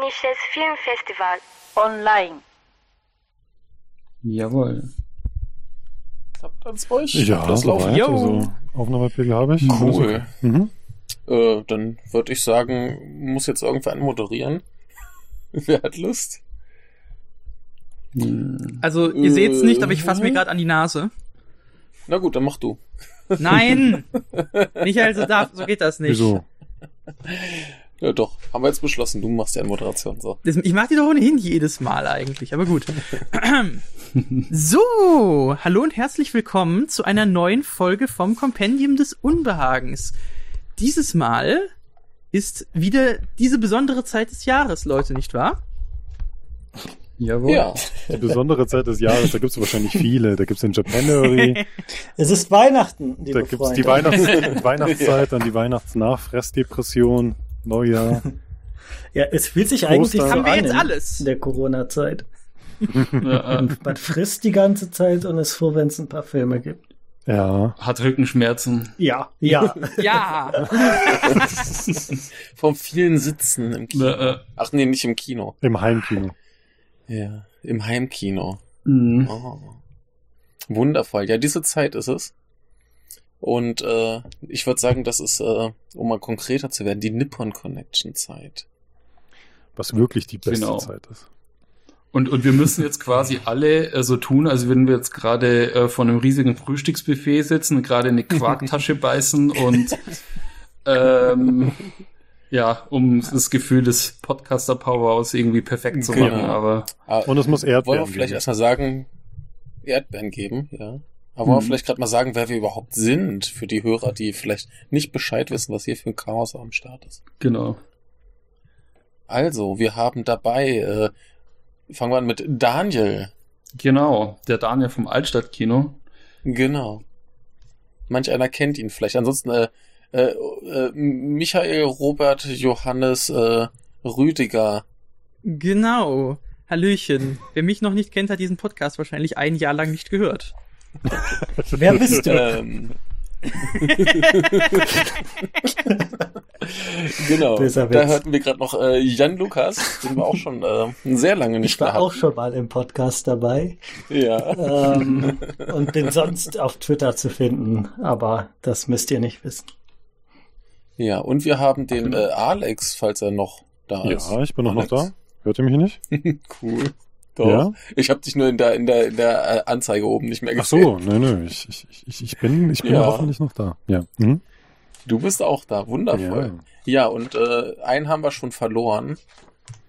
Japanisches Filmfestival. Online. Jawohl. Habt ans euch? Ja, das laufen. soweit. Also, Aufnahmepegel habe ich. Cool. Mhm. Äh, dann würde ich sagen, muss jetzt irgendwer moderieren. Wer hat Lust? Also, ihr seht's nicht, aber ich fasse mir gerade an die Nase. Na gut, dann mach du. Nein! Michael, so, darf, so geht das nicht. Wieso? Ja doch, haben wir jetzt beschlossen, du machst ja eine Moderation. So. Das, ich mach die doch ohnehin jedes Mal eigentlich, aber gut. so, hallo und herzlich willkommen zu einer neuen Folge vom Kompendium des Unbehagens. Dieses Mal ist wieder diese besondere Zeit des Jahres, Leute, nicht wahr? Jawohl. Ja. Die besondere Zeit des Jahres, da gibt es wahrscheinlich viele. Da gibt es den Japanuary, Es ist Weihnachten, liebe da gibt es die Weihnachts Weihnachtszeit, dann die Weihnachtsnachfressdepression, Neujahr. ja, es fühlt sich eigentlich so Ostern. Haben wir an jetzt in alles? der Corona-Zeit. Ja, äh, Man frisst die ganze Zeit und ist froh, wenn es ein paar Filme gibt. Ja, hat Rückenschmerzen. Ja, ja. Ja. Vom vielen Sitzen im Kino. Ja, äh. Ach nee, nicht im Kino. im Heimkino. Ja, im Heimkino. Mhm. Oh. Wundervoll. Ja, diese Zeit ist es. Und äh, ich würde sagen, das ist, äh, um mal konkreter zu werden, die Nippon Connection Zeit. Was wirklich die beste Genau. Zeit ist. Und, und wir müssen jetzt quasi alle äh, so tun, als würden wir jetzt gerade äh, vor einem riesigen Frühstücksbuffet sitzen, und gerade eine Quarktasche beißen und ähm, ja, um das Gefühl des Podcaster-Powers irgendwie perfekt zu Genau. machen. Aber Ah, Und es muss wollen wir Erdbeeren vielleicht geben. erstmal sagen, Erdbeeren geben, ja. Aber wollen wir Mhm. vielleicht gerade mal sagen, wer wir überhaupt sind, für die Hörer, die vielleicht nicht Bescheid wissen, was hier für ein Chaos am Start ist. genau. Also, wir haben dabei, äh, fangen wir an mit Daniel. Genau, der Daniel vom Altstadtkino. Genau. Manch einer kennt ihn vielleicht. Ansonsten äh, äh, äh, Michael Robert Johannes äh, Rüdiger. Genau. Hallöchen. Wer mich noch nicht kennt, hat diesen Podcast wahrscheinlich ein Jahr lang nicht gehört. Wer bist du? Ähm, genau. Da hörten wir gerade noch äh, Jan Lukas, den wir auch schon äh, sehr lange nicht Ich war mehr auch hatten. schon mal im Podcast dabei Ja. ähm, und bin sonst auf Twitter zu finden, aber das müsst ihr nicht wissen. ja, und wir haben den äh, Alex, falls er noch da ist. Ja, ich bin auch noch da. Hört ihr mich nicht? Cool. Doch. Ja? Ich habe dich nur in der in der in der äh, Anzeige oben nicht mehr Ach gesehen. so, nö, nö, ich, ich, ich, ich bin, ich bin Ja. hoffentlich noch da. Ja. Mhm. Du bist auch da, wundervoll. Ja, und äh, einen haben wir schon verloren.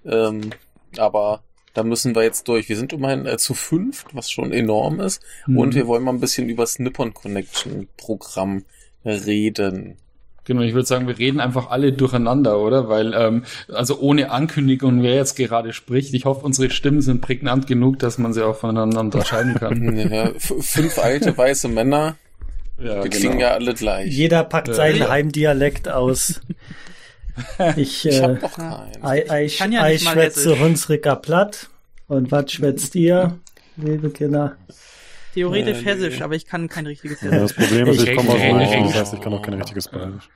Ähm, aber da müssen wir jetzt durch. Wir sind immerhin äh, zu fünft, was schon enorm ist. Mhm. Und wir wollen mal ein bisschen über das Nippon Connection Programm reden. Genau, ich würde sagen, wir reden einfach alle durcheinander, oder? Weil, ähm, also ohne Ankündigung, wer jetzt gerade spricht, ich hoffe, unsere Stimmen sind prägnant genug, dass man sie auch voneinander unterscheiden kann. Ja, fünf alte weiße Männer, ja, die klingen ja alle gleich. Jeder packt seinen Ja. Heimdialekt aus. Ich, Ich äh, hab doch keinen. ei, ei, kann ja mal schwätze. Hunsricker platt. Und was schwätzt ihr, liebe Kinder? Theoretisch Äh, hessisch, aber ich kann kein richtiges Ja, Hessisch. das Problem ist, ich Ich- komme aus Oh. München, das heißt, ich kann auch kein richtiges Bayerisch.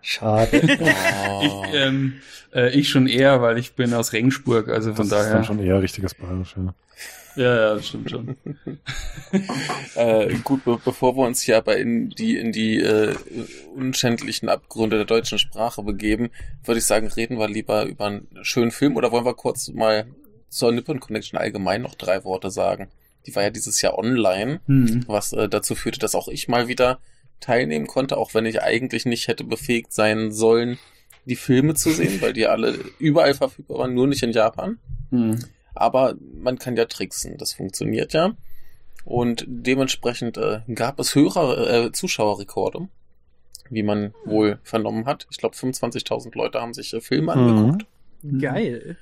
Schade. Oh. Ich, ähm, äh, ich schon eher, weil ich bin aus Regensburg, also von Das ist dann daher. schon eher richtiges Bayerisch, ja. Ja, ja, das stimmt schon. Äh, gut, be bevor wir uns hier aber in die in die äh, unschändlichen Abgründe der deutschen Sprache begeben, würde ich sagen, reden wir lieber über einen schönen Film oder wollen wir kurz mal zur Nippon Connection allgemein noch drei Worte sagen? Die war ja dieses Jahr online, Hm. was äh, dazu führte, dass auch ich mal wieder teilnehmen konnte, auch wenn ich eigentlich nicht hätte befähigt sein sollen, die Filme zu sehen, weil die alle überall verfügbar waren, nur nicht in Japan. Hm. Aber man kann ja tricksen, das funktioniert ja. Und dementsprechend äh, gab es höhere äh, Zuschauerrekorde, wie man wohl vernommen hat. Ich glaube, 25.000 Leute haben sich äh, Filme Mhm. angeguckt. Geil.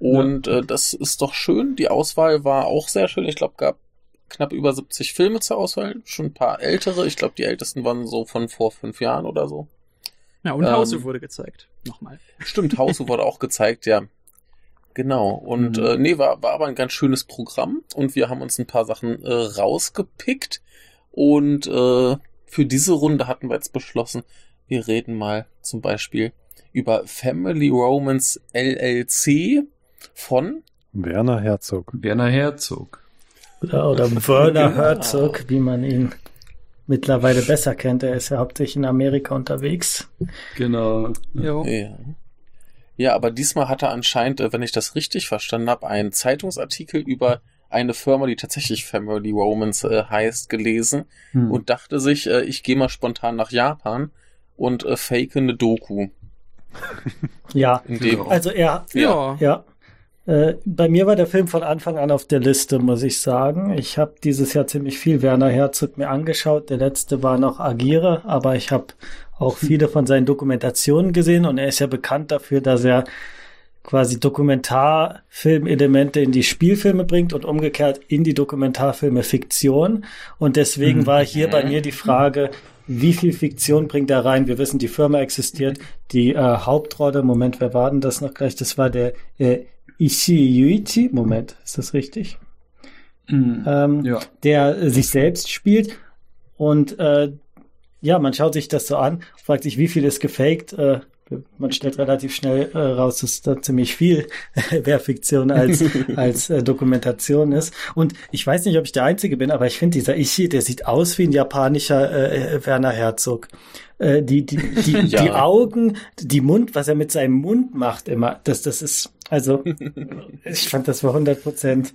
Und äh, das ist doch schön. Die Auswahl war auch sehr schön. Ich glaube, gab knapp über 70 Filme zur Auswahl. Schon ein paar ältere. Ich glaube, die ältesten waren so von vor fünf Jahren oder so. Ja, und Ähm, Hause wurde gezeigt. Nochmal. Stimmt, Hause wurde auch gezeigt, ja. Genau. Und Mhm. äh, nee, war, war aber ein ganz schönes Programm und wir haben uns ein paar Sachen äh, rausgepickt. Und äh, für diese Runde hatten wir jetzt beschlossen, wir reden mal zum Beispiel über Family Romance LLC von Werner Herzog. Werner Herzog. Oder, oder Werner Herzog, wie man ihn mittlerweile besser kennt. Er ist ja hauptsächlich in Amerika unterwegs. Genau. Jo. Ja. Ja, aber diesmal hat er anscheinend, äh, wenn ich das richtig verstanden habe, einen Zeitungsartikel über eine Firma, die tatsächlich Family Romance äh, heißt, gelesen Hm. und dachte sich, äh, ich gehe mal spontan nach Japan und äh, fake eine Doku. Ja, also er, Ja. Ja. Äh, bei mir war der Film von Anfang an auf der Liste, muss ich sagen. Ich habe dieses Jahr ziemlich viel Werner Herzog mir angeschaut. Der letzte war noch Agire, aber ich habe auch viele von seinen Dokumentationen gesehen und er ist ja bekannt dafür, dass er quasi Dokumentarfilmelemente in die Spielfilme bringt und umgekehrt in die Dokumentarfilme Fiktion. Und deswegen war hier bei mir die Frage, wie viel Fiktion bringt er rein? Wir wissen, die Firma existiert. Die äh, Hauptrolle, Moment, wer war denn das noch gleich? Das war der äh, Ishii Yuichi. Moment, ist das richtig? Hm. Ähm, Ja. der äh, sich selbst spielt und äh, ja, man schaut sich das so an, fragt sich, wie viel ist gefaked. Äh, man stellt relativ schnell äh, raus, dass da ziemlich viel mehr Fiktion als, als äh, Dokumentation ist. Und ich weiß nicht, ob ich der Einzige bin, aber ich finde, dieser Ishii, der sieht aus wie ein japanischer äh, äh, Werner Herzog. Äh, die, die, die, Ja. die Augen, die Mund, was er mit seinem Mund macht immer, das, das ist, also, ich fand das war 100 Prozent,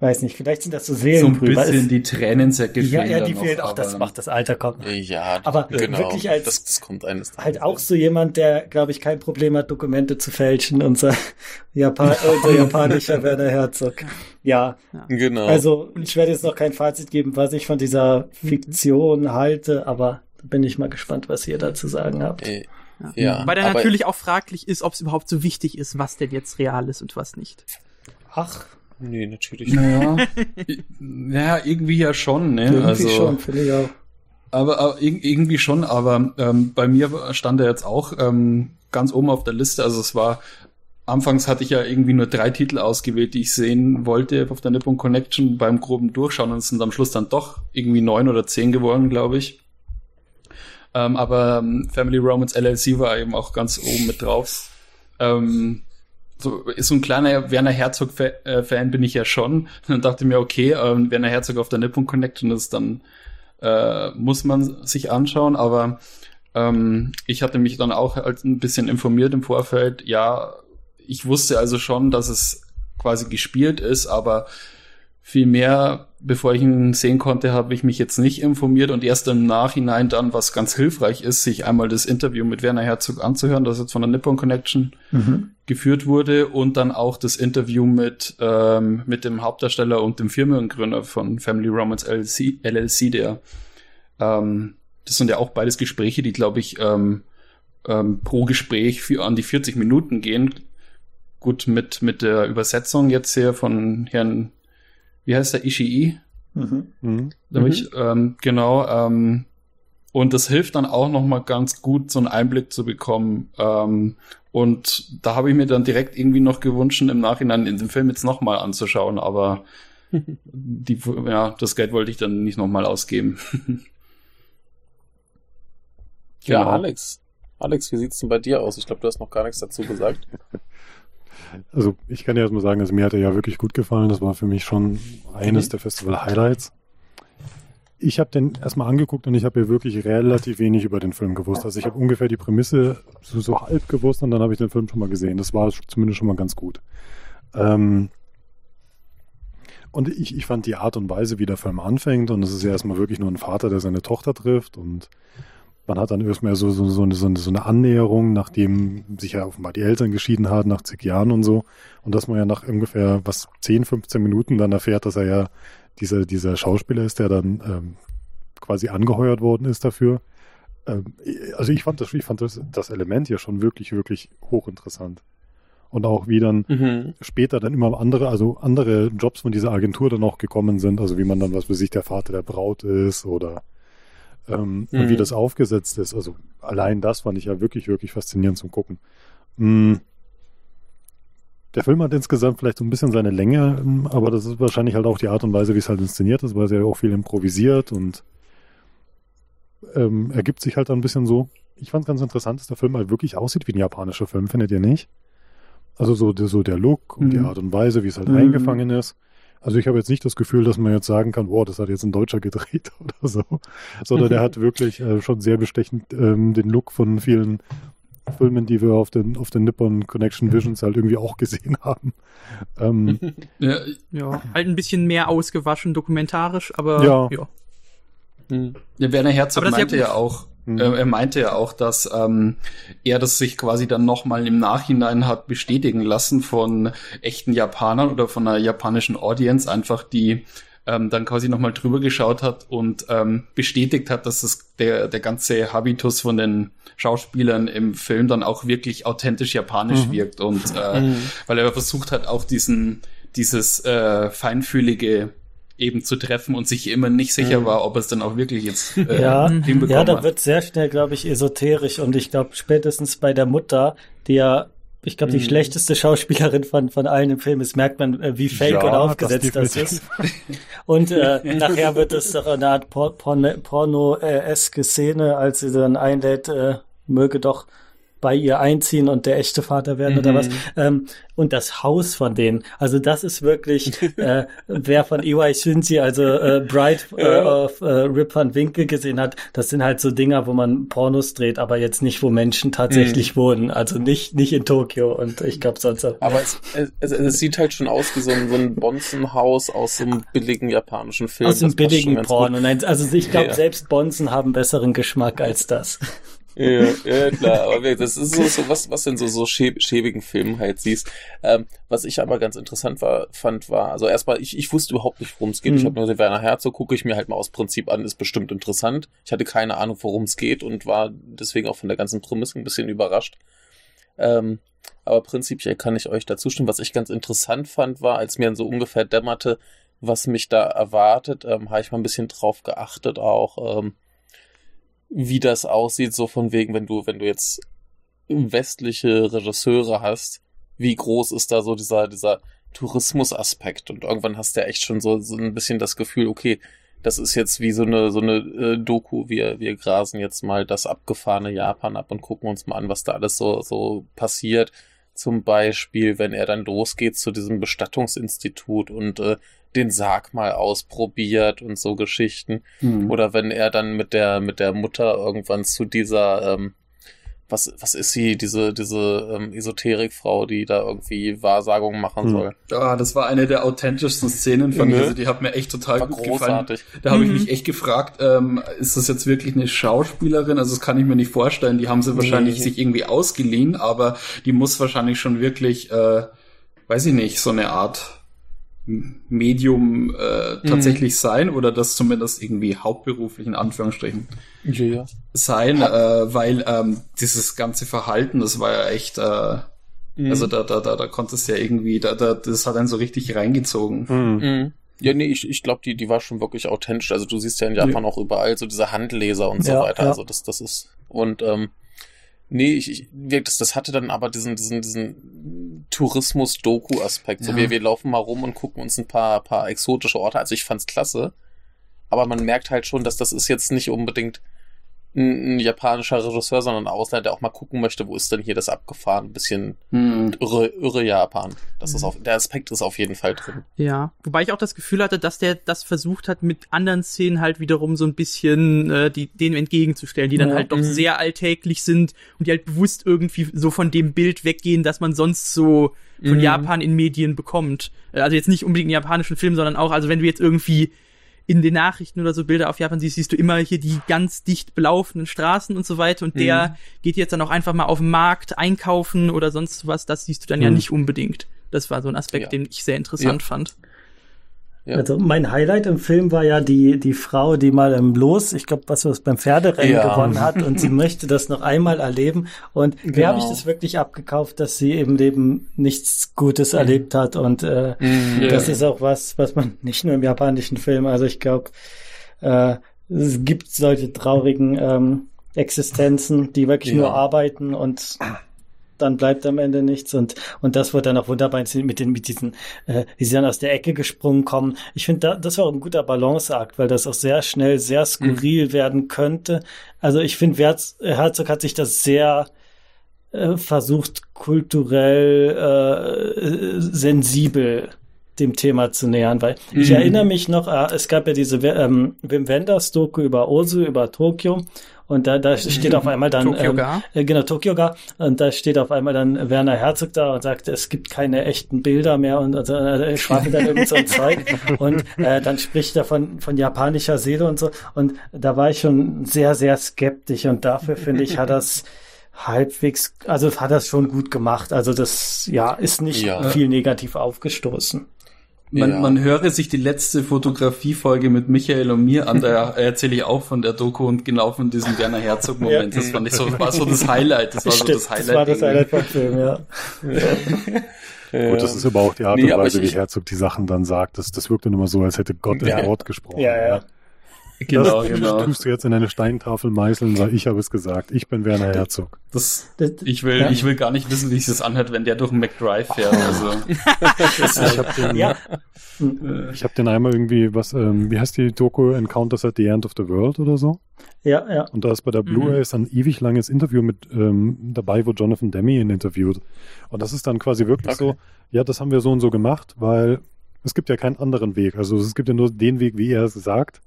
weiß nicht, vielleicht sind das so So ein bisschen Es- die Tränensäcke ja, ja, die fehlen auch, das macht das Alter kommt. ja, Aber genau, wirklich als- das, das kommt eines Halt auch so jemand, der, glaube ich, kein Problem hat, Dokumente zu fälschen, unser, Japan unser japanischer Werner Herzog. Ja, Genau. also ich werde jetzt noch kein Fazit geben, was ich von dieser Fiktion halte, aber bin ich mal gespannt, was ihr dazu sagen habt. Äh, ja, Weil dann natürlich auch fraglich ist, ob es überhaupt so wichtig ist, was denn jetzt real ist und was nicht. Ach, nee, natürlich nicht. Naja, ja, irgendwie ja schon, ne? irgendwie also, schon, finde ich auch. Aber, aber irg- irgendwie schon, aber ähm, bei mir stand er jetzt auch ähm, ganz oben auf der Liste. Also es war, anfangs hatte ich ja irgendwie nur drei Titel ausgewählt, die ich sehen wollte auf der Nippon Connection beim groben Durchschauen und es sind am Schluss dann doch irgendwie neun oder zehn geworden, glaube ich. Ähm, aber ähm, Family Romance LLC war eben auch ganz oben mit drauf. Ähm, so so ein kleiner Werner Herzog-Fan bin ich ja schon. Dann dachte ich mir, okay, ähm, Werner Herzog auf der Nippon Connection ist dann äh, muss man sich anschauen, aber ähm, ich hatte mich dann auch halt ein bisschen informiert im Vorfeld. Ja, ich wusste also schon, dass es quasi gespielt ist, aber viel mehr, bevor ich ihn sehen konnte, habe ich mich jetzt nicht informiert und erst im Nachhinein dann, was ganz hilfreich ist, sich einmal das Interview mit Werner Herzog anzuhören, das jetzt von der Nippon Connection Mhm. geführt wurde und dann auch das Interview mit, ähm, mit dem Hauptdarsteller und dem Firmengründer von Family Romance LLC, LLC der ähm, das sind ja auch beides Gespräche, die, glaube ich, ähm, ähm, pro Gespräch für an die 40 Minuten gehen. Gut, mit, mit der Übersetzung jetzt hier von Herrn, wie heißt der, Ishii? Mhm. Mhm. Damit ich, ähm, genau, ähm, und das hilft dann auch noch mal ganz gut, so einen Einblick zu bekommen. Ähm, und da habe ich mir dann direkt irgendwie noch gewünscht, im Nachhinein in den Film jetzt noch mal anzuschauen, aber die, ja, das Geld wollte ich dann nicht noch mal ausgeben. Ja, Genau. Alex. Alex, wie sieht's denn bei dir aus? Ich glaube, du hast noch gar nichts dazu gesagt. Also ich kann dir erstmal sagen, also mir hat er ja wirklich gut gefallen. Das war für mich schon eines Mhm. der Festival-Highlights. Ich habe den erstmal angeguckt und ich habe ja wirklich relativ wenig über den Film gewusst. Also ich habe ungefähr die Prämisse so, so halb gewusst und dann habe ich den Film schon mal gesehen. Das war zumindest schon mal ganz gut. Ähm und ich, ich fand die Art und Weise, wie der Film anfängt, und es ist ja erstmal wirklich nur ein Vater, der seine Tochter trifft und man hat dann erstmal so, so, so, eine, so, eine, so eine Annäherung, nachdem sich ja offenbar die Eltern geschieden haben, nach zig Jahren und so. Und dass man ja nach ungefähr, was, 10, 15 Minuten dann erfährt, dass er ja dieser, dieser Schauspieler ist, der dann ähm, quasi angeheuert worden ist dafür. Ähm, also ich fand das, ich fand das, das Element ja schon wirklich, wirklich hochinteressant. Und auch wie dann Mhm. später dann immer andere, also andere Jobs von dieser Agentur dann auch gekommen sind, also wie man dann, was für sich der Vater der Braut ist oder ähm, und Mhm. wie das aufgesetzt ist. Also allein das fand ich ja wirklich, wirklich faszinierend zum Gucken. Mm. Der Film hat insgesamt vielleicht so ein bisschen seine Länge, ähm, aber das ist wahrscheinlich halt auch die Art und Weise, wie es halt inszeniert ist, weil es ja auch viel improvisiert und ähm, ergibt sich halt ein bisschen so. ich fand es ganz interessant, dass der Film halt wirklich aussieht wie ein japanischer Film, findet ihr nicht? Also so, der- so der Look und die Mhm. Art und Weise, wie es halt Mhm. eingefangen ist. Also ich habe jetzt nicht das Gefühl, dass man jetzt sagen kann, wow, das hat jetzt ein Deutscher gedreht oder so. Sondern der hat wirklich äh, schon sehr bestechend ähm, den Look von vielen Filmen, die wir auf den, auf den Nippon Connection Visions halt irgendwie auch gesehen haben. Ähm, Ja, Ja, halt ein bisschen mehr ausgewaschen, dokumentarisch, aber Ja. ja. Hm. Ja, Werner Herzog meinte ja auch, Mhm. äh, er meinte ja auch, dass ähm, er das sich quasi dann nochmal im Nachhinein hat bestätigen lassen von echten Japanern oder von einer japanischen Audience, einfach die ähm, dann quasi nochmal drüber geschaut hat und ähm, bestätigt hat, dass das der, der ganze Habitus von den Schauspielern im Film dann auch wirklich authentisch japanisch Mhm. wirkt und äh, Mhm. weil er versucht hat, auch diesen, dieses äh, feinfühlige eben zu treffen und sich immer nicht sicher Mhm. war, ob es dann auch wirklich jetzt äh, Ja, hinbekommen Ja, da hat. wird sehr schnell, glaube ich, esoterisch und ich glaube spätestens bei der Mutter, die ja, ich glaube, die Mhm. schlechteste Schauspielerin von, von allen im Film ist, merkt man, äh, wie fake Ja, und das aufgesetzt das, definitiv. ist. Und äh, nachher wird es doch eine Art Por Porno- Porno-eske Szene, als sie dann einlädt, äh, möge doch bei ihr einziehen und der echte Vater werden oder Mhm. was. Ähm, und das Haus von denen, also das ist wirklich, äh, wer von EY Shinji, also äh, Bright äh, auf äh, Rip Van Winkle gesehen hat, das sind halt so Dinger, wo man Pornos dreht, aber jetzt nicht, wo Menschen tatsächlich wohnen. Also nicht, nicht in Tokio und ich glaube sonst auch. Aber es, es, es sieht halt schon aus wie so ein, so ein Bonzenhaus aus so einem billigen japanischen Film. Aus schon billigen Porno. Nein, also ich glaube, Ja. selbst Bonzen haben besseren Geschmack als das. Ja, ja, klar, aber das ist so, so was, was in so, so schäb, schäbigen Filmen halt siehst. Ähm, was ich aber ganz interessant war, fand, war, also erstmal, ich, ich wusste überhaupt nicht, worum es geht. Mhm. Ich habe nur den Werner Herzog, gucke ich mir halt mal aus Prinzip an, ist bestimmt interessant. Ich hatte keine Ahnung, worum es geht und war deswegen auch von der ganzen Prämisse ein bisschen überrascht. Ähm, aber prinzipiell kann ich euch dazu stimmen. Was ich ganz interessant fand, war, als mir dann so ungefähr dämmerte, was mich da erwartet, ähm, habe ich mal ein bisschen drauf geachtet auch, ähm, wie das aussieht, so von wegen, wenn du, wenn du jetzt westliche Regisseure hast, wie groß ist da so dieser, dieser Tourismusaspekt? Und irgendwann hast du ja echt schon so, so ein bisschen das Gefühl, okay, das ist jetzt wie so eine, so eine äh, Doku, wir, wir grasen jetzt mal das abgefahrene Japan ab und gucken uns mal an, was da alles so, so passiert. Zum Beispiel, wenn er dann losgeht zu diesem Bestattungsinstitut und äh, den Sarg mal ausprobiert und so Geschichten. Hm. Oder wenn er dann mit der, mit der Mutter irgendwann zu dieser, ähm, was, was ist sie, diese, diese ähm, Esoterikfrau, die da irgendwie Wahrsagungen machen Hm. soll. Ah, das war eine der authentischsten Szenen von mir. Ne? Also die hat mir echt total War gut großartig. gefallen. Da habe Mhm. ich mich echt gefragt, ähm, ist das jetzt wirklich eine Schauspielerin? Also das kann ich mir nicht vorstellen. Die haben sie wahrscheinlich Nee. sich irgendwie ausgeliehen, aber die muss wahrscheinlich schon wirklich, äh, weiß ich nicht, so eine Art Medium äh, tatsächlich sein oder das zumindest irgendwie hauptberuflich in Anführungsstrichen Ja, ja. sein, äh, weil ähm, dieses ganze Verhalten, das war ja echt, äh, Mhm. also da, da, da, da konntest du ja irgendwie, da, da, das hat einen so richtig reingezogen. hm. Mhm. Ja, nee, ich, ich glaube, die, die war schon wirklich authentisch. Also du siehst ja in Japan auch überall so diese Handleser und so Ja, weiter. ja. Also das, das ist. Und ähm, nee, ich, ich das, das hatte dann aber diesen, diesen, diesen Tourismus-Doku-Aspekt. So Ja. wir, wir laufen mal rum und gucken uns ein paar, paar exotische Orte. Also ich fand's klasse. Aber man merkt halt schon, dass das ist jetzt nicht unbedingt ein, ein japanischer Regisseur, sondern ein Ausländer, der auch mal gucken möchte, wo ist denn hier das abgefahren, bisschen Hm. irre, irre Japan. Das ist auf, der Aspekt ist auf jeden Fall drin. Ja, wobei ich auch das Gefühl hatte, dass der das versucht hat, mit anderen Szenen halt wiederum so ein bisschen äh, die denen entgegenzustellen, die dann Ja, halt doch mhm. sehr alltäglich sind und die halt bewusst irgendwie so von dem Bild weggehen, dass man sonst so von Mhm. Japan in Medien bekommt. Äh, Also jetzt nicht unbedingt einen japanischen Film, sondern auch, also wenn du jetzt irgendwie in den Nachrichten oder so Bilder auf Japan siehst, siehst du immer hier die ganz dicht belaufenen Straßen und so weiter und der Mhm. geht jetzt dann auch einfach mal auf den Markt einkaufen oder sonst was, das siehst du dann ja Mhm. nicht unbedingt. Das war so ein Aspekt, Ja. den ich sehr interessant fand. Ja. Also mein Highlight im Film war ja die, die Frau, die mal im Los, ich glaube, was was beim Pferderennen Ja. gewonnen hat und sie möchte das noch einmal erleben. Und mir Genau. habe ich das wirklich abgekauft, dass sie im Leben nichts Gutes erlebt hat. Und äh, Mhm. das ist auch was, was man nicht nur im japanischen Film, also ich glaube, äh, es gibt solche traurigen ähm, Existenzen, die wirklich Ja. nur arbeiten und dann bleibt am Ende nichts und und das wird dann auch wunderbar mit den mit diesen äh, wie sie dann aus der Ecke gesprungen kommen. Ich finde da, das war auch ein guter Balanceakt, weil das auch sehr schnell sehr skurril mhm. werden könnte. Also ich finde Herzog hat sich das sehr äh, versucht kulturell äh, sensibel dem Thema zu nähern, weil mhm. ich erinnere mich noch, äh, es gab ja diese ähm, Wim Wenders Doku über Osu, über Tokio und da, da steht auf einmal dann Tokyo ähm, äh, genau Tokyo ga und da steht auf einmal dann Werner Herzog da und sagt, es gibt keine echten Bilder mehr und also, äh, schwafelt dann irgend so ein Zeug und äh, dann spricht er von von japanischer Seele und so und da war ich schon sehr sehr skeptisch und dafür finde ich hat das halbwegs, also hat das schon gut gemacht. Also das, ja, ist nicht ja. viel negativ aufgestoßen. Man, ja. man höre sich die letzte Fotografiefolge mit Michael und mir an, da erzähle ich auch von der Doku und genau von diesem Werner Herzog-Moment. Ja. Das fand ich so, war so das Highlight. Das war Stimmt, so das Highlight. Das war das Highlight vom Film, ja. ja. Gut, das ist aber auch die Art nee, und Weise, wie Herzog die Sachen dann sagt. Das, das wirkt dann immer so, als hätte Gott ja. in Wort gesprochen. Ja, ja. Genau, das genau. tust du jetzt in eine Steintafel meißeln, weil ich habe es gesagt. Ich bin Werner Herzog. Das, ich will, ja. ich will gar nicht wissen, wie sich das anhört, wenn der durch einen McDrive fährt. Also. ich habe den, ja. ich hab den einmal irgendwie, was, ähm, wie heißt die Doku Encounters at the End of the World oder so? Ja, ja. Und da ist bei der Blu-ray mhm. ein ewig langes Interview mit ähm, dabei, wo Jonathan Demi ihn interviewt. Und das ist dann quasi wirklich okay. so, ja, das haben wir so und so gemacht, weil es gibt ja keinen anderen Weg. Also es gibt ja nur den Weg, wie er es sagt.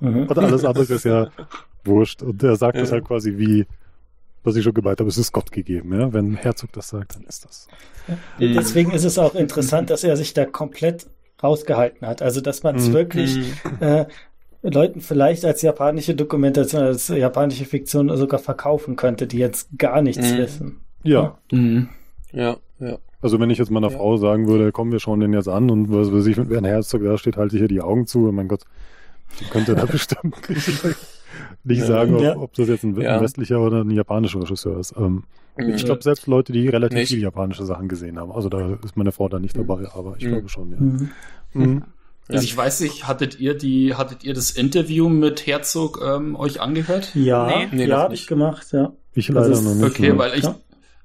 Mhm. Und alles andere ist ja wurscht. Und er sagt ja. das halt quasi wie, was ich schon gemeint habe, es ist Gott gegeben. Ja? Wenn Herzog das sagt, dann ist das. Ja. Deswegen ist es auch interessant, dass er sich da komplett rausgehalten hat. Also, dass man es mhm. wirklich äh, Leuten vielleicht als japanische Dokumentation, als japanische Fiktion sogar verkaufen könnte, die jetzt gar nichts mhm. wissen. Ja. Mhm. Ja, ja. Also wenn ich jetzt meiner ja. Frau sagen würde, komm, wir schauen den jetzt an und was weiß ich, wenn Herzog da steht, halte ich hier die Augen zu. Und mein Gott, könnte da bestimmt nicht sagen, ob, ob, das jetzt ein, ja. westlicher oder ein japanischer Regisseur ist. Ähm, mhm. Ich glaube, selbst Leute, die relativ nicht. viel japanische Sachen gesehen haben. Also da ist meine Frau da nicht dabei, mhm. aber ich mhm. glaube schon, ja. Mhm. mhm. Also ich weiß nicht, hattet ihr die, hattet ihr das Interview mit Herzog ähm, euch angehört? Ja, nee, nee ja, habe ich gemacht, ja. Ich leider noch nicht. Okay, mehr. weil ich,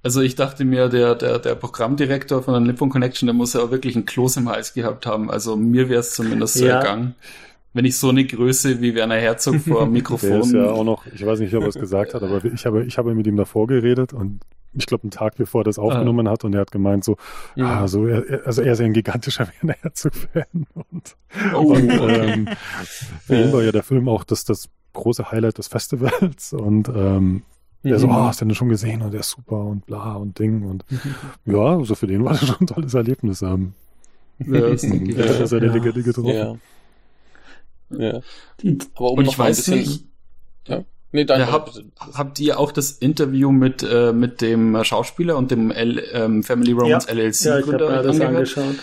also ich dachte mir, der, der, der Programmdirektor von der Nippon Connection, der muss ja auch wirklich ein Kloß im Hals gehabt haben. Also mir wäre es zumindest so ja. ergangen wenn ich so eine Größe wie Werner Herzog vor dem Mikrofon. Der ist ja auch noch, ich weiß nicht, ob er es gesagt hat, aber ich habe, ich habe mit ihm davor geredet und ich glaube, einen Tag bevor er das aufgenommen ah. hat und er hat gemeint so, ja. ah, so er, also er ist ja ein gigantischer Werner Herzog-Fan und, oh. und ähm, für ihn war ja der Film auch das, das große Highlight des Festivals und ähm, der so, oh, hast du den schon gesehen und der ist super und bla und Ding und ja, also für den war das schon ein tolles Erlebnis. Ähm, ja, ist, ja, dass er ja. Legende getroffen. Ja. Ja. Aber um und ich weiß bisschen, nicht. Ja. Nee, dann, ja, habt, habt ihr auch das Interview mit, äh, mit dem Schauspieler und dem L, ähm, Family Romance ja. LLC ja, ich Gründer hab das angeschaut?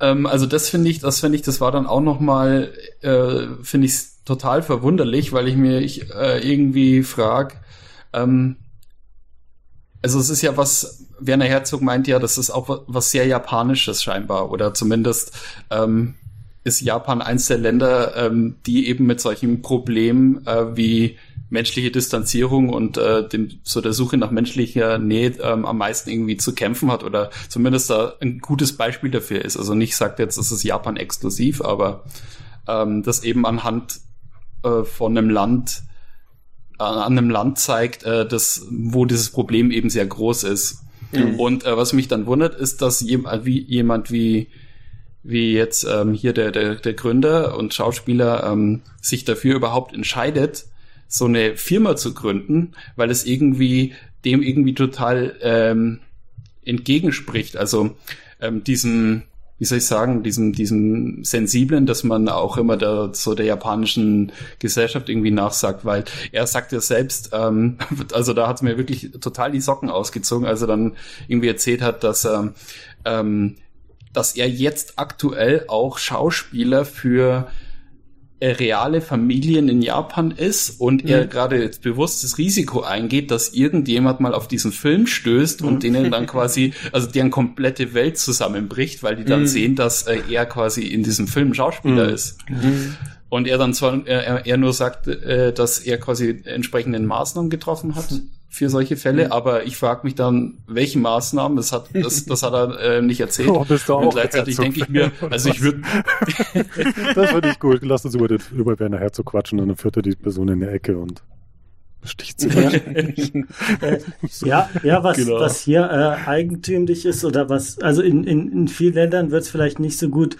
Ähm, also das finde ich, das finde ich, das war dann auch noch mal, äh, finde ich total verwunderlich, weil ich mir ich, äh, irgendwie frag, ähm, also es ist ja was, Werner Herzog meint ja, das ist auch was sehr Japanisches scheinbar oder zumindest ähm, ist Japan eins der Länder, ähm, die eben mit solchen Problemen äh, wie menschliche Distanzierung und äh, dem, so der Suche nach menschlicher Nähe ähm, am meisten irgendwie zu kämpfen hat oder zumindest da ein gutes Beispiel dafür ist. Also nicht sagt jetzt, das ist Japan exklusiv, aber ähm, das eben anhand äh, von einem Land äh, an einem Land zeigt, äh, das, wo dieses Problem eben sehr groß ist. Mhm. Und äh, was mich dann wundert, ist, dass jemand wie, jemand wie wie jetzt ähm, hier der, der, der Gründer und Schauspieler ähm, sich dafür überhaupt entscheidet, so eine Firma zu gründen, weil es irgendwie dem irgendwie total ähm, entgegenspricht. Also ähm, diesem, wie soll ich sagen, diesem, diesem sensiblen, dass man auch immer der, so der japanischen Gesellschaft irgendwie nachsagt, weil er sagt ja selbst, ähm, also da hat es mir wirklich total die Socken ausgezogen, als er dann irgendwie erzählt hat, dass er ähm, dass er jetzt aktuell auch Schauspieler für äh, reale Familien in Japan ist und mhm. er gerade jetzt bewusst das Risiko eingeht, dass irgendjemand mal auf diesen Film stößt mhm. und denen dann quasi, also deren komplette Welt zusammenbricht, weil die dann mhm. sehen, dass äh, er quasi in diesem Film Schauspieler mhm. ist. Mhm. Und er dann zwar, er, er nur sagt, äh, dass er quasi entsprechenden Maßnahmen getroffen hat für solche Fälle, aber ich frage mich dann, welche Maßnahmen, das hat, das, das hat er äh, nicht erzählt. Oh, auch Und gleichzeitig denke ich mir, also ich würde, Das finde ich gut. Lass uns über, den, über Werner Herzog quatschen und dann führt er die Person in die Ecke und besticht sie. Ja. Ja, ja, was, Genau. was hier äh, eigentümlich ist oder was, also in, in, in vielen Ländern wird es vielleicht nicht so gut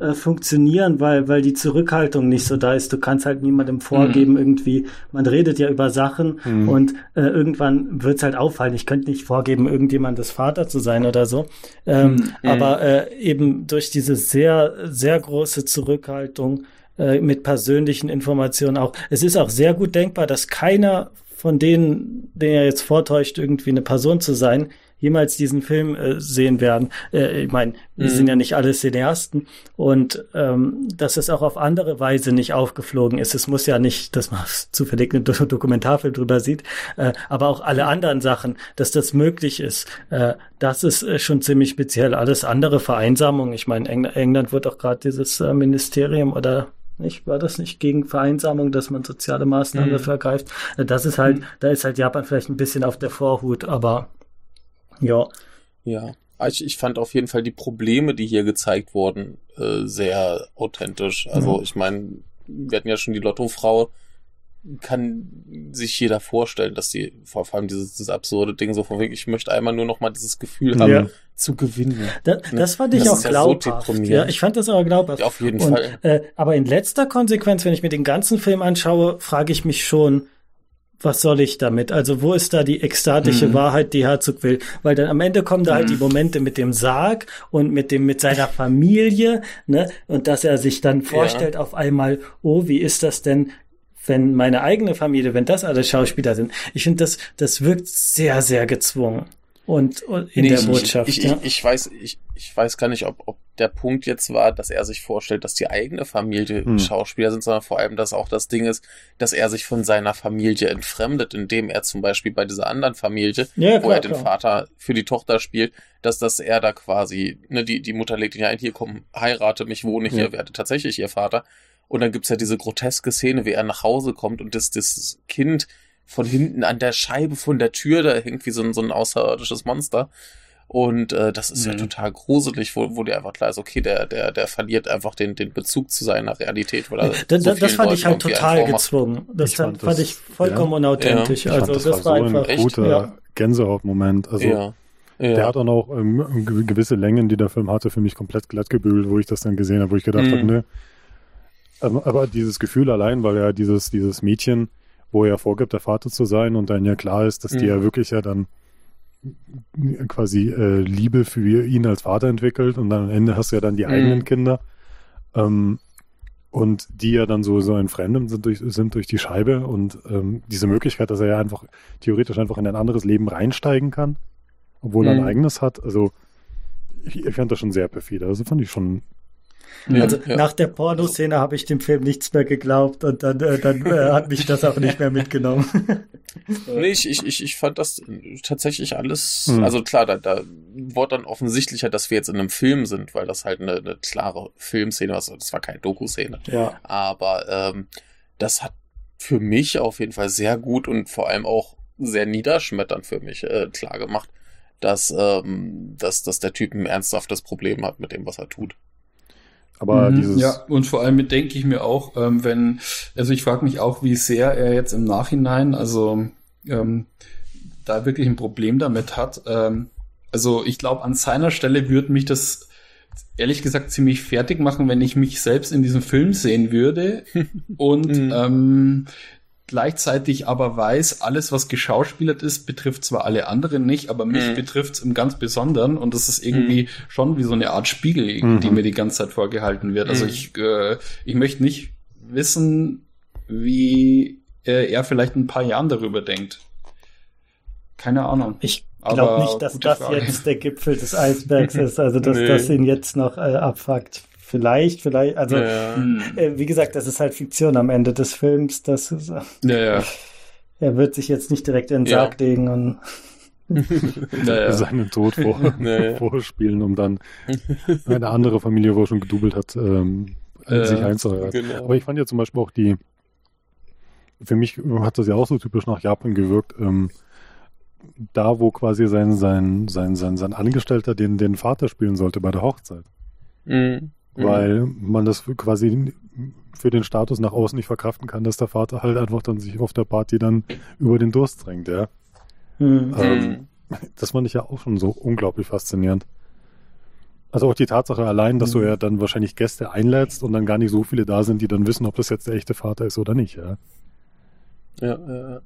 äh, funktionieren, weil, weil die Zurückhaltung nicht so da ist. Du kannst halt niemandem vorgeben, irgendwie, man redet ja über Sachen Mhm. und äh, irgendwann wird's halt auffallen. Ich könnte nicht vorgeben, irgendjemandes Vater zu sein oder so. Ähm, Aber äh, eben durch diese sehr, sehr große Zurückhaltung äh, mit persönlichen Informationen auch. Es ist auch sehr gut denkbar, dass keiner von denen, den er jetzt vortäuscht, irgendwie eine Person zu sein, jemals diesen Film äh, sehen werden. Äh, ich meine, wir Mhm. sind ja nicht alle Cineasten und ähm, dass es auch auf andere Weise nicht aufgeflogen ist. Es muss ja nicht, dass man zufällig einen Do Dokumentarfilm drüber sieht, äh, aber auch alle anderen Sachen, dass das möglich ist. Äh, das ist äh, schon ziemlich speziell. Alles andere Vereinsamung. Ich meine, Eng England wird auch gerade dieses äh, Ministerium oder nicht, war das nicht gegen Vereinsamung, dass man soziale Maßnahmen Mhm. dafür ergreift? Äh, Das ist halt, da ist halt Japan vielleicht ein bisschen auf der Vorhut, aber ja. Ja. Ich, ich fand auf jeden Fall die Probleme, die hier gezeigt wurden, äh, sehr authentisch. Also Mhm. ich meine, wir hatten ja schon die Lottofrau, kann sich jeder vorstellen, dass die, vor allem dieses, dieses absurde Ding so von wegen, ich möchte einmal nur noch mal dieses Gefühl haben, Ja. zu gewinnen. Da, das fand ich Das auch ist ja so glaubhaft. ja, ich fand das aber glaubhaft. Ja, auf jeden Und, Fall. Äh, aber in letzter Konsequenz, wenn ich mir den ganzen Film anschaue, frage ich mich schon, was soll ich damit? Also wo ist da die ekstatische Mhm. Wahrheit, die Herzog will? Weil dann am Ende kommen da halt die Momente mit dem Sarg und mit dem mit seiner Familie, ne? Und dass er sich dann vorstellt auf einmal, oh, wie ist das denn? Wenn meine eigene Familie, wenn das alle Schauspieler sind, ich finde, das, das wirkt sehr, sehr gezwungen. Und, und in Nee, der ich, Botschaft. Ich, ja. ich, ich weiß, ich, ich weiß gar nicht, ob, ob der Punkt jetzt war, dass er sich vorstellt, dass die eigene Familie Hm. Schauspieler sind, sondern vor allem, dass auch das Ding ist, dass er sich von seiner Familie entfremdet, indem er zum Beispiel bei dieser anderen Familie, Ja, wo klar, er den klar. Vater für die Tochter spielt, dass das er da quasi, ne, die, die Mutter legt ihn ja ein, hier komm, heirate mich, wohne hier, Ja. werde tatsächlich ihr Vater. Und dann gibt's ja diese groteske Szene, wie er nach Hause kommt und das, das Kind von hinten an der Scheibe von der Tür, da hängt wie so ein, so ein außerirdisches Monster. Und äh, das ist ja Mhm. total gruselig, wo, wo dir einfach klar ist, okay, der, der, der verliert einfach den, den Bezug zu seiner Realität. Weil Da, so da, das fand ich halt total gezwungen. Das Ich fand, fand das- ich vollkommen ja. unauthentisch. Ich also fand, das, das, war so ein einfach echt, guter ja. Gänsehautmoment. Also ja. Ja. der hat dann auch ähm, gew- gewisse Längen, die der Film hatte, für mich komplett glatt gebügelt, wo ich das dann gesehen habe, wo ich gedacht Mhm. habe, ne. Aber, aber dieses Gefühl allein, weil er dieses, dieses Mädchen, wo er vorgibt, der Vater zu sein und dann ja klar ist, dass die Mhm. ja wirklich ja dann quasi äh, Liebe für ihn als Vater entwickelt und dann am Ende hast du ja dann die Mhm. eigenen Kinder. Ähm, und die ja dann so, so entfremdet sind durch, sind durch die Scheibe und ähm, diese Möglichkeit, dass er ja einfach theoretisch einfach in ein anderes Leben reinsteigen kann, obwohl er Mhm. ein eigenes hat. Also ich, ich fand das schon sehr perfide. Also fand ich schon. Ja, Also ja. nach der Pornoszene habe ich dem Film nichts mehr geglaubt und dann, äh, dann äh, hat mich das auch nicht mehr mitgenommen. Nee, ich, ich, ich, ich fand das tatsächlich alles, Hm. also klar, da, da wurde dann offensichtlicher, dass wir jetzt in einem Film sind, weil das halt eine, eine klare Filmszene war. Das war keine Doku-Szene. ja. Aber ähm, das hat für mich auf jeden Fall sehr gut und vor allem auch sehr niederschmetternd für mich äh, klar gemacht, dass, ähm, dass, dass der Typ ein ernsthaftes Problem hat mit dem, was er tut. Aber Mhm, dieses. Ja, und vor allem denke ich mir auch, ähm, wenn, also ich frage mich auch, wie sehr er jetzt im Nachhinein, also ähm, da wirklich ein Problem damit hat. Ähm, also ich glaube, an seiner Stelle würde mich das ehrlich gesagt ziemlich fertig machen, wenn ich mich selbst in diesem Film sehen würde und Mhm. ähm, gleichzeitig aber weiß, alles, was geschauspielert ist, betrifft zwar alle anderen nicht, aber mich Mhm. betrifft es im ganz Besonderen und das ist irgendwie schon wie so eine Art Spiegel, Mhm. die mir die ganze Zeit vorgehalten wird. Also Mhm. ich, äh, ich möchte nicht wissen, wie äh, er vielleicht in ein paar Jahren darüber denkt. Keine Ahnung. Ich glaube nicht, dass das Frage. jetzt der Gipfel des Eisbergs ist, also dass Nee. das ihn jetzt noch äh, abfuckt. Vielleicht, vielleicht, also Ja. Hm. äh, wie gesagt, das ist halt Fiktion am Ende des Films. Das ist, äh, Ja, ja. er wird sich jetzt nicht direkt in den Ja. Sarg legen und ja, ja. seinen Tod vor, Nee. vorspielen, um dann eine andere Familie, wo er schon gedoubelt hat, ähm, Äh, sich einzuheiraten. Genau. Aber ich fand ja zum Beispiel auch die, für mich hat das ja auch so typisch nach Japan gewirkt, ähm, da, wo quasi sein, sein, sein, sein, sein Angestellter den, den Vater spielen sollte bei der Hochzeit. Mhm. Weil man das quasi für den Status nach außen nicht verkraften kann, dass der Vater halt einfach dann sich auf der Party dann über den Durst drängt, ja. Hm. Ähm, das fand ich ja auch schon so unglaublich faszinierend. Also auch die Tatsache allein, dass du ja dann wahrscheinlich Gäste einlädst und dann gar nicht so viele da sind, die dann wissen, ob das jetzt der echte Vater ist oder nicht, ja. Ja, ja, ja.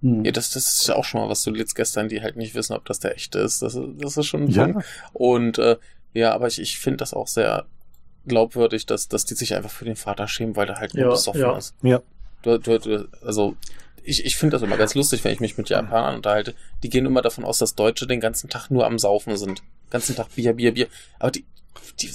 Ja, das, das ist ja auch schon mal was. Du lädst gestern, die halt nicht wissen, ob das der echte ist. Das, ist- das ist schon ein Ja. Punkt. Und äh, ja, aber ich, ich finde das auch sehr glaubwürdig, dass, dass die sich einfach für den Vater schämen, weil der halt nur Ja, besoffen ja. ist. Ja. Du, du, du, also ich, ich finde das immer ganz lustig, wenn ich mich mit Japanern unterhalte. Die gehen immer davon aus, dass Deutsche den ganzen Tag nur am Saufen sind. Den ganzen Tag Bier, Bier, Bier. Aber die, die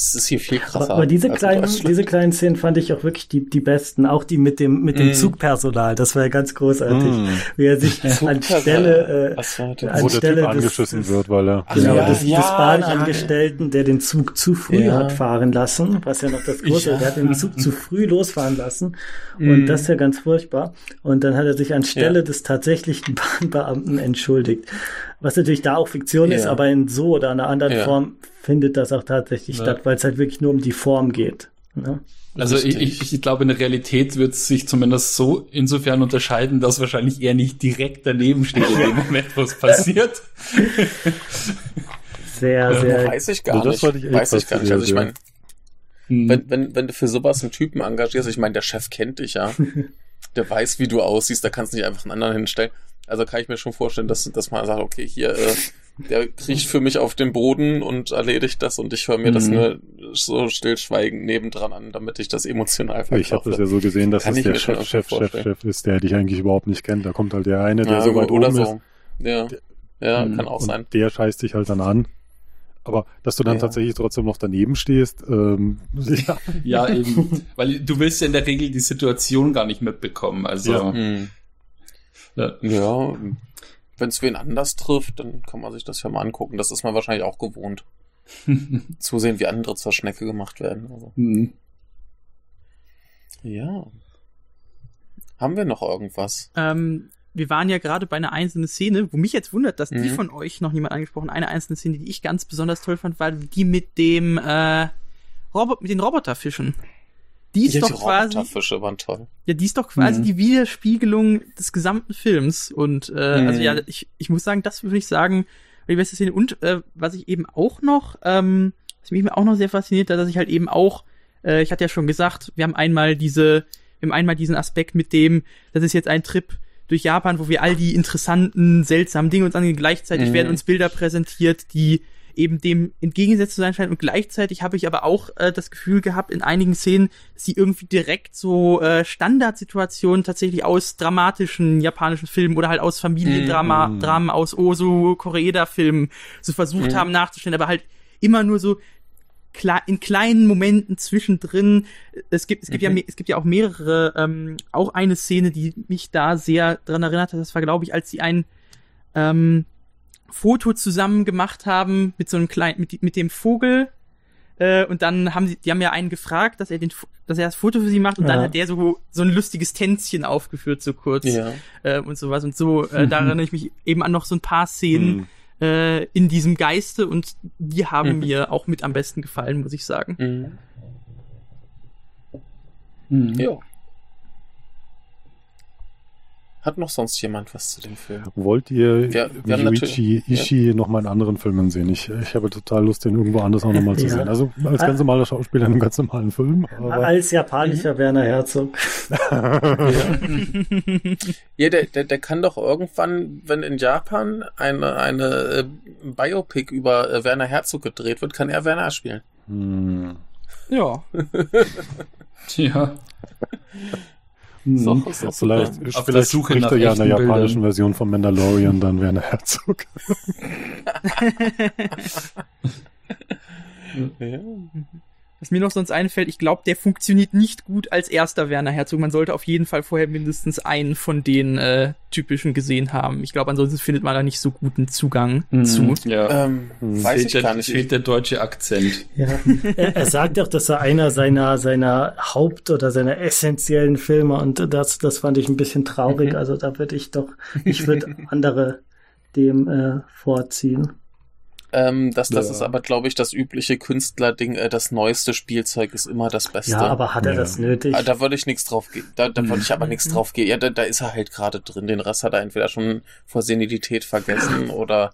das ist hier viel krasser. Aber, diese als in kleinen, diese kleinen Szenen fand ich auch wirklich die, die besten. Auch die mit dem, mit dem Mm. Zugpersonal. Das war ja ganz großartig. Mm. Wie er sich anstelle, äh, der Anstelle Typ des- angeschissen wird, weil er. Genau, ja, des, ja, des Bahnangestellten, der den Zug zu früh Ja. hat fahren lassen, was ja noch das Große, Ja. der hat den Zug zu früh losfahren lassen und Mhm. das ist ja ganz furchtbar. Und dann hat er sich anstelle Ja. des tatsächlichen Bahnbeamten entschuldigt. Was natürlich da auch Fiktion ist, Ja. aber in so oder einer anderen Ja. Form findet das auch tatsächlich Ja. statt, weil es halt wirklich nur um die Form geht. Ne? Also ich, ich, ich glaube, in der Realität wird es sich zumindest so insofern unterscheiden, dass wahrscheinlich er nicht direkt daneben steht in dem Moment, wo es passiert. Sehr, sehr. Weiß ich gar das nicht. ich echt Weiß ich gar nicht. Also ich meine, Hm. wenn, wenn, wenn du für sowas einen Typen engagierst, ich meine, der Chef kennt dich ja. der weiß, wie du aussiehst, da kannst du nicht einfach einen anderen hinstellen. Also kann ich mir schon vorstellen, dass, dass man sagt, okay, hier, äh, der kriecht für mich auf den Boden und erledigt das und ich höre mir das Mhm. nur so stillschweigend nebendran an, damit ich das emotional Ich habe das ja verkaufe. so gesehen, dass Kann es ich der Chef, Chef, Chef. Chef ist, der dich eigentlich überhaupt nicht kennt. Da kommt halt der eine, der Ja, so weit oben ist. so. Ja, ja Mhm. kann auch und sein. der scheißt dich halt dann an. Aber dass du dann Ja. tatsächlich trotzdem noch daneben stehst, ähm, ja, Ja, eben. Weil du willst ja in der Regel die Situation gar nicht mitbekommen. Also Ja. Hm. Ja. Ja, wenn es wen anders trifft, dann kann man sich das ja mal angucken. Das ist man wahrscheinlich auch gewohnt. Zusehen, wie andere zur Schnecke gemacht werden. Also. Hm. Ja. Haben wir noch irgendwas? Ähm, wir waren ja gerade bei einer einzelnen Szene, wo mich jetzt wundert, dass die Mhm. von euch noch niemand angesprochen, eine einzelne Szene, die ich ganz besonders toll fand, war die mit dem äh, Robot, mit den Roboterfischen. Die ist Ja, doch die quasi, Roboterfische waren toll. ja, die ist doch quasi Mhm. die Widerspiegelung des gesamten Films. Und äh, Mhm. also ja, ich, ich muss sagen, das würde ich sagen, die beste Szene. Und äh, was ich eben auch noch, ähm, was mich auch noch sehr fasziniert hat, dass ich halt eben auch, äh, ich hatte ja schon gesagt, wir haben einmal diese, wir haben einmal diesen Aspekt mit dem, das ist jetzt ein Trip durch Japan, wo wir all die interessanten, seltsamen Dinge uns ansehen. Gleichzeitig Mhm. werden uns Bilder präsentiert, die eben dem entgegengesetzt zu sein scheinen. Und gleichzeitig habe ich aber auch äh, das Gefühl gehabt in einigen Szenen, dass sie irgendwie direkt so äh, Standardsituationen tatsächlich aus dramatischen japanischen Filmen oder halt aus Familiendrama, Mhm. Dramen aus Osu, Koreeda-Filmen so versucht Mhm. haben nachzustellen, aber halt immer nur so klar in kleinen Momenten zwischendrin. Es gibt, es gibt ja, Mhm. me- es gibt ja auch mehrere, ähm, auch eine Szene, die mich da sehr dran erinnert hat. Das war, glaube ich, als sie ein ähm, Foto zusammen gemacht haben mit so einem kleinen, mit, mit dem Vogel. Äh, und dann haben sie, die haben ja einen gefragt, dass er den, dass er das Foto für sie macht und dann Ja. hat der so so ein lustiges Tänzchen aufgeführt, so kurz Ja. äh, und sowas. Und so, äh, da erinnere ich mich eben an noch so ein paar Szenen hm. äh, in diesem Geiste und die haben Mhm. mir auch mit am besten gefallen, muss ich sagen. Mhm. Hm. Ja. Hat noch sonst jemand was zu dem Film? wollt ihr Wir- wir Yuichi Ishii noch mal in anderen Filmen sehen? Ich, ich habe total Lust, den irgendwo anders auch noch mal zu Ja. sehen. Also als ganz normaler Schauspieler in einem ganz normalen Film. Aber Als japanischer Werner Herzog. Ja, der, der, der kann doch irgendwann, wenn in Japan eine, eine äh, Biopic über äh, Werner Herzog gedreht wird, kann er Werner spielen. hm. Ja. Ja. Hm. So, ist doch Vielleicht. Auf der vielleicht Suche spricht nach er ja in der japanischen Bildern. Version von Mandalorian dann Werner Herzog. Ja. Was mir noch sonst einfällt, ich glaube, der funktioniert nicht gut als erster Werner Herzog. Man sollte auf jeden Fall vorher mindestens einen von den äh, typischen gesehen haben. Ich glaube, ansonsten findet man da nicht so guten Zugang Mhm, zu. Ja. Ähm, Hm. weiß fehlt, ich der, gar nicht. fehlt der deutsche Akzent. Ja. er, er sagt auch, dass er einer seiner, seiner Haupt- oder seiner essentiellen Filme und das, das fand ich ein bisschen traurig. Also da würde ich doch, ich würde andere dem äh, vorziehen. Ähm, das, das Ja. ist aber, glaube ich, das übliche Künstlerding. Äh, das neueste Spielzeug ist immer das Beste. Ja, aber hat er Ja. das nötig? Ah, Da würde ich nichts drauf geben. Da, da würde ich aber nichts Mhm. drauf geben. Ja, da, da ist er halt gerade drin. Den Rest hat er entweder schon vor Senilität vergessen oder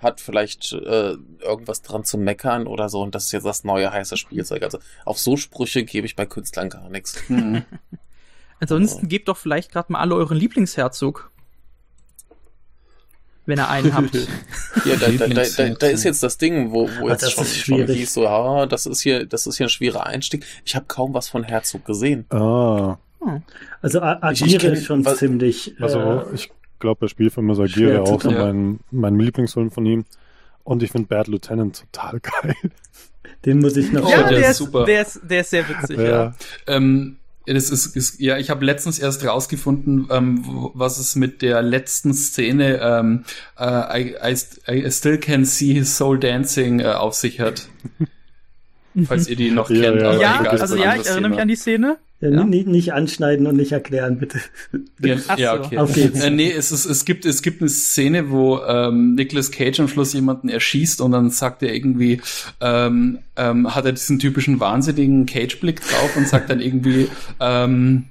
hat vielleicht äh, irgendwas dran zu meckern oder so. Und das ist jetzt das neue heiße Spielzeug. Also auf so Sprüche gebe ich bei Künstlern gar nichts. Mhm. Ansonsten gebt doch vielleicht gerade mal alle euren Lieblingsherzog. Wenn ihr einen habt. Ja, da, da, da, da, da ist jetzt das Ding, wo, wo Ah, jetzt das schon, ist schon hieß, so, ja, das ist hier, das ist hier ein schwerer Einstieg. Ich habe kaum was von Herzog gesehen. Ah, Also A- Ich- ich Agire ist schon was- ziemlich. also äh, ich glaube, der Spielfilm ist zu auch so mein, mein Lieblingsfilm von ihm. Und ich finde Bad Lieutenant total geil. den muss ich noch. Oh, ja, der der, ist super. der, ist, der ist sehr witzig, ja. Ähm, das ist, ist ja, ich habe letztens erst rausgefunden, ähm, was es mit der letzten Szene ähm, äh, I, I, I still can see his soul dancing äh, auf sich hat. Falls ihr die noch Ja, kennt, ja, aber Ja, also ja, ich erinnere mich an die Szene. Ja. Nicht, nicht anschneiden und nicht erklären, bitte. Ja, Ach ja okay. Auf geht's. Äh, nee, es, ist, es, gibt, es gibt eine Szene, wo ähm, Nicolas Cage am Schluss jemanden erschießt und dann sagt er irgendwie, ähm, ähm, hat er diesen typischen wahnsinnigen Cage-Blick drauf und sagt dann irgendwie, ähm,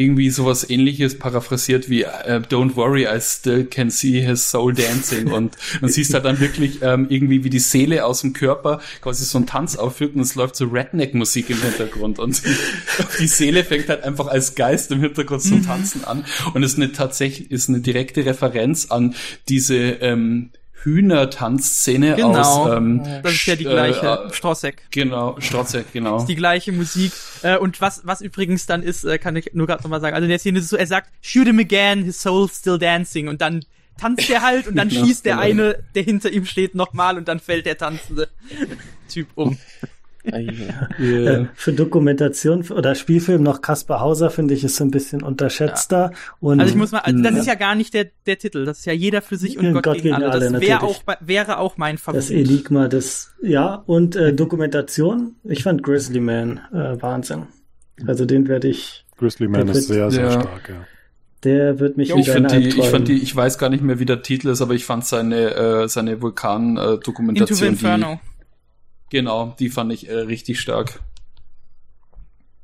irgendwie sowas ähnliches paraphrasiert wie äh, Don't worry, I still can see his soul dancing. Und man siehst halt dann wirklich ähm, irgendwie wie die Seele aus dem Körper quasi so einen Tanz aufführt und es läuft so Redneck-Musik im Hintergrund. Und die Seele fängt halt einfach als Geist im Hintergrund zum Tanzen an. Und ist eine tatsächlich ist eine direkte Referenz an diese ähm, Hühner-Tanzszene Genau. aus ähm, Das ist ja die äh, gleiche. äh, Strossek. genau Strotzek genau ist die gleiche Musik. Äh, und was, was übrigens dann ist, äh, kann ich nur gerade nochmal sagen. Also in der Szene ist es so, er sagt, shoot him again, his soul's still dancing. Und dann tanzt er halt und dann schießt der genau. eine, der hinter ihm steht, nochmal und dann fällt der tanzende Typ um. Ah, ja. Äh, für Dokumentation oder Spielfilm noch Kaspar Hauser, finde ich, ist so ein bisschen unterschätzter. Und Also ich muss mal, also das Mhm. ist ja gar nicht der, der Titel. Das ist ja jeder für sich und Ja, Gott, gegen alle. Das natürlich. wäre auch, wäre auch mein das Favorit. Enigma des, ja, und äh, Dokumentation. Ich fand Grizzly Man äh, Wahnsinn. Also den werde ich, Grizzly Man ist sehr, sehr Ja. stark, ja. der wird mich Jo, Ich wieder fand die, ich fand die, ich weiß gar nicht mehr, wie der Titel ist, aber ich fand seine, äh, seine Into Vulkan-Dokumentation, die, Inferno. Genau, die fand ich äh, richtig stark.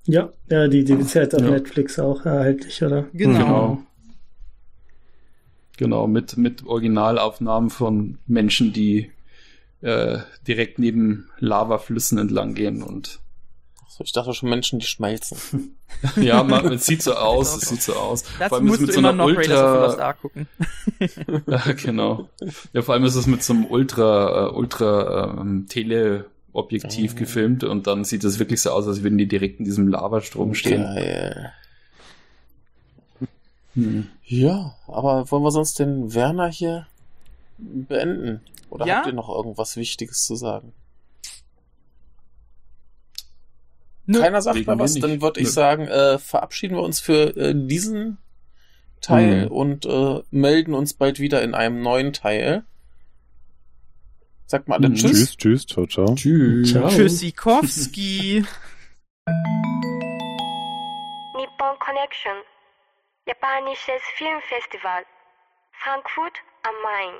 Ja, ja, die, die ist ja jetzt auf Ja. Netflix auch erhältlich, oder? Genau. Genau. Genau, mit, mit Originalaufnahmen von Menschen, die äh, direkt neben Lavaflüssen entlang gehen und So, Ich dachte schon Menschen, die schmelzen. ja, man, es sieht so aus, es sieht so aus. Dazu Vor allem ist musst es du mit so immer einer noch Raiders of the Lost Ultra, Ark gucken. ja, genau. Ja, vor allem ist es mit so einem Ultra, äh, Ultra ähm, Teleobjektiv Oh. gefilmt und dann sieht es wirklich so aus, als würden die direkt in diesem Lavastrom stehen. Geil. Hm. Ja, aber wollen wir sonst den Werner hier beenden? Oder Ja? habt ihr noch irgendwas Wichtiges zu sagen? Nö. Keiner sagt wegen mal was, dann würde ich Nö. sagen, äh, verabschieden wir uns für äh, diesen Teil Mhm. und äh, melden uns bald wieder in einem neuen Teil. Sagt mal alle Mhm. Tschüss. Tschüss, tschüss, ciao, ciao. Tschüss. Ciao. Tschüssikowski. Nippon Connection, japanisches Filmfestival, Frankfurt am Main.